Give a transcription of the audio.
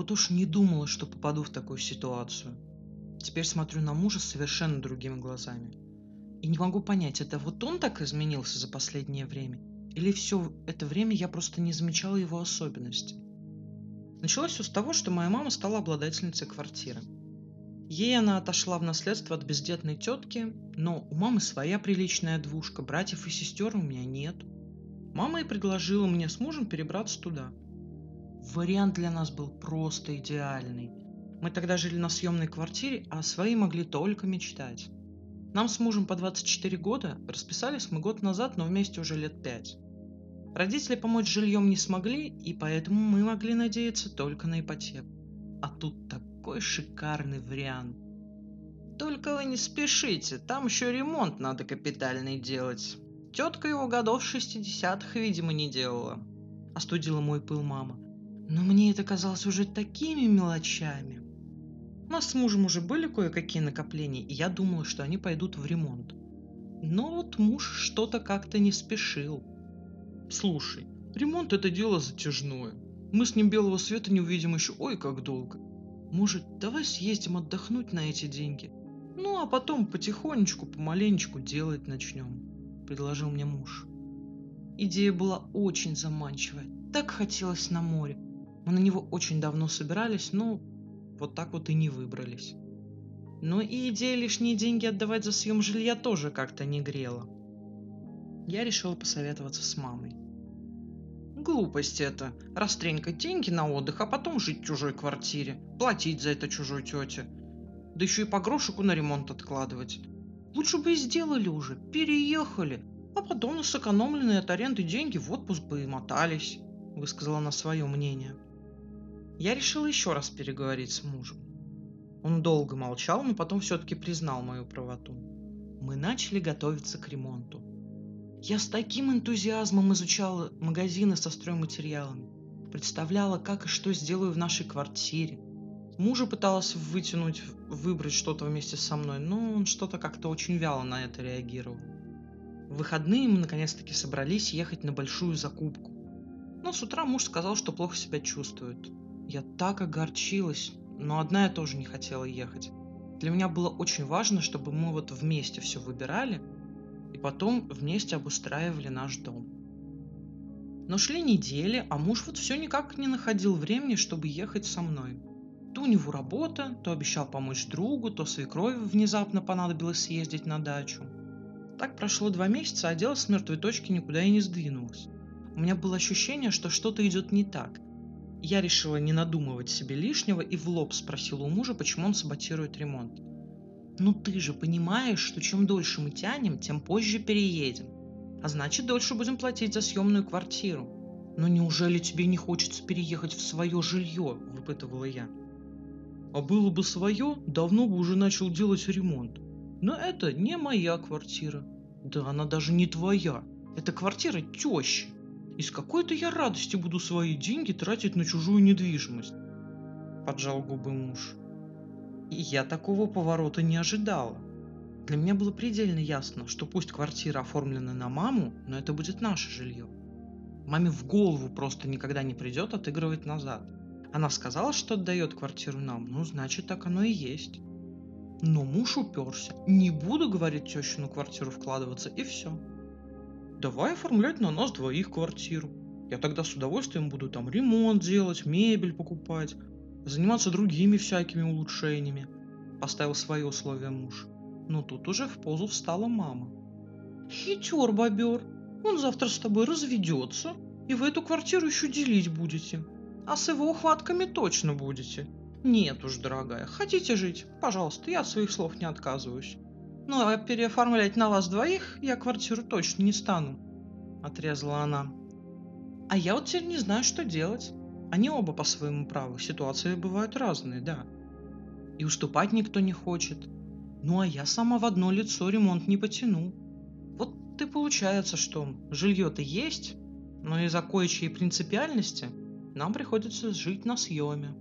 Вот уж не думала, что попаду в такую ситуацию. Теперь смотрю на мужа совершенно другими глазами. И не могу понять, это вот он так изменился за последнее время? Или все это время я просто не замечала его особенностей? Началось все с того, что моя мама стала обладательницей квартиры. Ей она отошла в наследство от бездетной тетки, но у мамы своя приличная двушка, братьев и сестер у меня нет. Мама и предложила мне с мужем перебраться туда. Вариант для нас был просто идеальный. Мы тогда жили на съемной квартире, а о своей могли только мечтать. Нам с мужем по 24 года, расписались мы год назад, но вместе уже лет пять. Родители помочь жильем не смогли, и поэтому мы могли надеяться только на ипотеку. А тут такой шикарный вариант. Только вы не спешите, там еще ремонт надо капитальный делать. Тетка его годов 60-х, видимо, не делала. Остудила мой пыл мама. Но мне это казалось уже такими мелочами. У нас с мужем уже были кое-какие накопления, и я думала, что они пойдут в ремонт. Но вот муж что-то как-то не спешил. Слушай, ремонт это дело затяжное. Мы с ним белого света не увидим еще ой как долго. Может, давай съездим отдохнуть на эти деньги? Ну, а потом потихонечку, помаленечку делать начнем, предложил мне муж. Идея была очень заманчивая. Так хотелось на море. Мы на него очень давно собирались, но вот так вот и не выбрались. Но и идея лишние деньги отдавать за съем жилья тоже как-то не грела. Я решила посоветоваться с мамой. Глупость это. Растренькать деньги на отдых, а потом жить в чужой квартире. Платить за это чужой тете. Да еще и по грошику на ремонт откладывать. Лучше бы и сделали уже. Переехали. А потом на сэкономленные от аренды деньги в отпуск бы и мотались. Высказала она свое мнение. Я решила еще раз переговорить с мужем. Он долго молчал, но потом все-таки признал мою правоту. Мы начали готовиться к ремонту. Я с таким энтузиазмом изучала магазины со стройматериалами. Представляла, как и что сделаю в нашей квартире. Мужа пыталась вытянуть, выбрать что-то вместе со мной, но он что-то как-то очень вяло на это реагировал. В выходные мы наконец-таки собрались ехать на большую закупку. Но с утра муж сказал, что плохо себя чувствует. Я так огорчилась, но одна я тоже не хотела ехать. Для меня было очень важно, чтобы мы вот вместе все выбирали, и потом вместе обустраивали наш дом. Но шли недели, а муж вот все никак не находил времени, чтобы ехать со мной. То у него работа, то обещал помочь другу, то свекрови внезапно понадобилось съездить на дачу. Так прошло два месяца, а дело с мертвой точки никуда и не сдвинулось. У меня было ощущение, что что-то идет не так – я решила не надумывать себе лишнего и в лоб спросила у мужа, почему он саботирует ремонт. «Ну ты же понимаешь, что чем дольше мы тянем, тем позже переедем. А значит, дольше будем платить за съемную квартиру. Но неужели тебе не хочется переехать в свое жилье?» – выпытывала я. «А было бы свое, давно бы уже начал делать ремонт. Но это не моя квартира. Да она даже не твоя. Это квартира тещи. И с какой-то я радости буду свои деньги тратить на чужую недвижимость. Поджал губы муж. И я такого поворота не ожидала. Для меня было предельно ясно, что пусть квартира оформлена на маму, но это будет наше жилье. Маме в голову просто никогда не придет отыгрывать назад. Она сказала, что отдает квартиру нам, ну значит так оно и есть. Но муж уперся. Не буду, говорит тещину квартиру вкладываться, и все. Давай оформлять на нас двоих квартиру. Я тогда с удовольствием буду там ремонт делать, мебель покупать, заниматься другими всякими улучшениями. Поставил свои условия муж. Но тут уже в позу встала мама. Хитер бобер. Он завтра с тобой разведется, и вы эту квартиру еще делить будете. А с его ухватками точно будете. Нет уж, дорогая, хотите жить? Пожалуйста, я от своих слов не отказываюсь. Ну, а переоформлять на вас двоих я квартиру точно не стану, отрезала она. А я вот теперь не знаю, что делать. Они оба по своему праву, ситуации бывают разные, да. И уступать никто не хочет. Ну а я сама в одно лицо ремонт не потяну. Вот и получается, что жилье-то есть, но из-за кое-чьей принципиальности нам приходится жить на съеме.